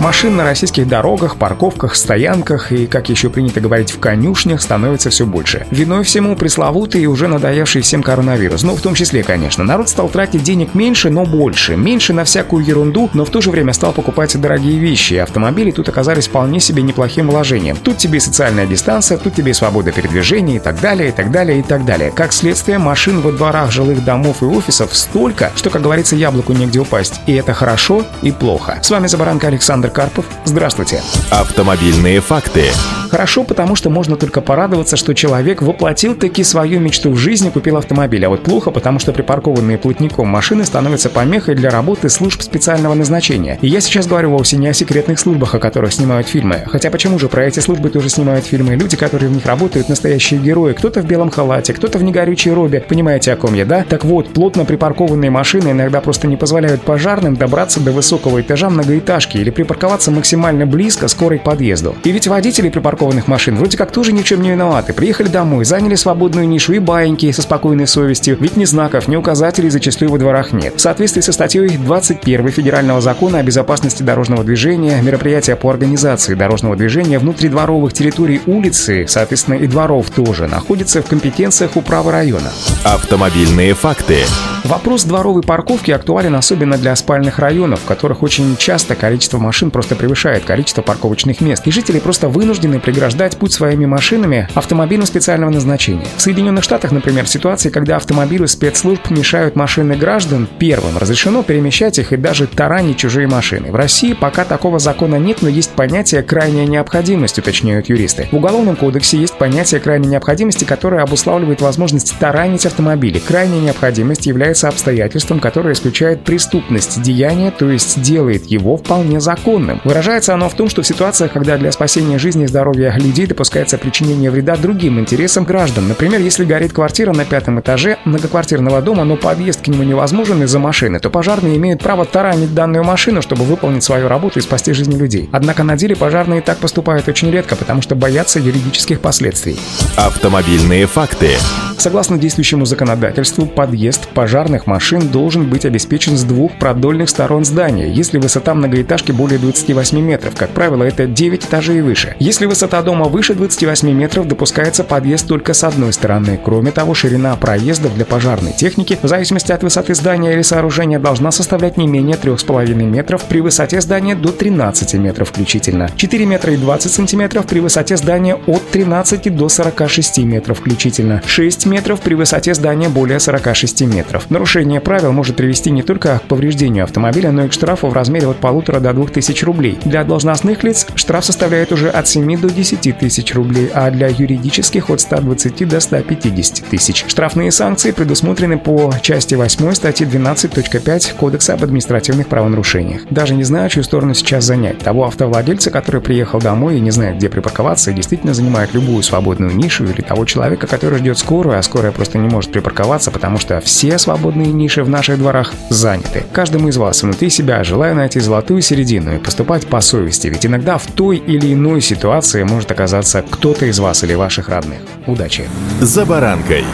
Машин на российских дорогах, парковках, стоянках и, как еще принято говорить, в конюшнях становится все больше. Виной всему пресловутый и уже надоевший всем коронавирус. Ну, в том числе, конечно. Народ стал тратить денег меньше, но больше. Меньше на всякую ерунду, но в то же время стал покупать дорогие вещи. Автомобили тут оказались вполне себе неплохим вложением. Тут тебе социальная дистанция, тут тебе свобода передвижения и так далее, и так далее, и так далее. Как следствие, машин во дворах жилых домов и офисов столько, что, как говорится, яблоку негде упасть. И это хорошо и плохо. С вами Забаранка Александр Александр Карпов. Здравствуйте. Автомобильные факты. Хорошо, потому что можно только порадоваться, что человек воплотил таки свою мечту в жизни, купил автомобиль. А вот плохо, потому что припаркованные плотником машины становятся помехой для работы служб специального назначения. И я сейчас говорю вовсе не о секретных службах, о которых снимают фильмы. Хотя почему же про эти службы тоже снимают фильмы? Люди, которые в них работают, настоящие герои. Кто-то в белом халате, кто-то в негорючей робе. Понимаете, о ком я, да? Так вот, плотно припаркованные машины иногда просто не позволяют пожарным добраться до высокого этажа многоэтажки или припарковаться максимально близко скорой к подъезду. И ведь водители припаркованных машин вроде как тоже ни в чем не виноваты. Приехали домой, заняли свободную нишу и баиньки со спокойной совестью, ведь ни знаков, ни указателей зачастую во дворах нет. В соответствии со статьей 21 Федерального закона о безопасности дорожного движения, мероприятия по организации дорожного движения внутридворовых территорий улицы, соответственно и дворов тоже, находятся в компетенциях управы района. Автомобильные факты. Вопрос дворовой парковки актуален особенно для спальных районов, в которых очень часто количество машин просто превышает количество парковочных мест, и жители просто вынуждены преграждать путь своими машинами автомобилям специального назначения. В Соединенных Штатах, например, ситуации, когда автомобили спецслужб мешают машины граждан, первым разрешено перемещать их и даже таранить чужие машины. В России пока такого закона нет, но есть понятие «крайняя необходимость», уточняют юристы. В Уголовном кодексе есть понятие крайней необходимости, которое обуславливает возможность таранить автомобили. Крайняя необходимость является обстоятельством, которое исключает преступность деяния, то есть делает его вполне законным. Выражается оно в том, что в ситуациях, когда для спасения жизни и здоровья здоровья людей допускается причинение вреда другим интересам граждан. Например, если горит квартира на пятом этаже многоквартирного дома, но подъезд к нему невозможен из-за машины, то пожарные имеют право таранить данную машину, чтобы выполнить свою работу и спасти жизни людей. Однако на деле пожарные так поступают очень редко, потому что боятся юридических последствий. Автомобильные факты. Согласно действующему законодательству, подъезд пожарных машин должен быть обеспечен с двух продольных сторон здания, если высота многоэтажки более 28 метров. Как правило, это 9 этажей и выше. Если высота дома выше 28 метров, допускается подъезд только с одной стороны. Кроме того, ширина проездов для пожарной техники, в зависимости от высоты здания или сооружения, должна составлять не менее 3,5 метров при высоте здания до 13 метров включительно. 4 метра и 20 сантиметров при высоте здания от 13 до 46 метров включительно. 6 метров при высоте здания более 46 метров. Нарушение правил может привести не только к повреждению автомобиля, но и к штрафу в размере от полутора до двух тысяч рублей. Для должностных лиц штраф составляет уже от 7 до 10 тысяч рублей, а для юридических от 120 до 150 тысяч. Штрафные санкции предусмотрены по части 8 статьи 12.5 Кодекса об административных правонарушениях. Даже не знаю, чью сторону сейчас занять. Того автовладельца, который приехал домой и не знает, где припарковаться, и действительно занимает любую свободную нишу, или того человека, который ждет скорую, а скорая просто не может припарковаться, потому что все свободные ниши в наших дворах заняты. Каждому из вас внутри себя желаю найти золотую середину и поступать по совести, ведь иногда в той или иной ситуации может оказаться кто-то из вас или ваших родных. Удачи! За баранкой.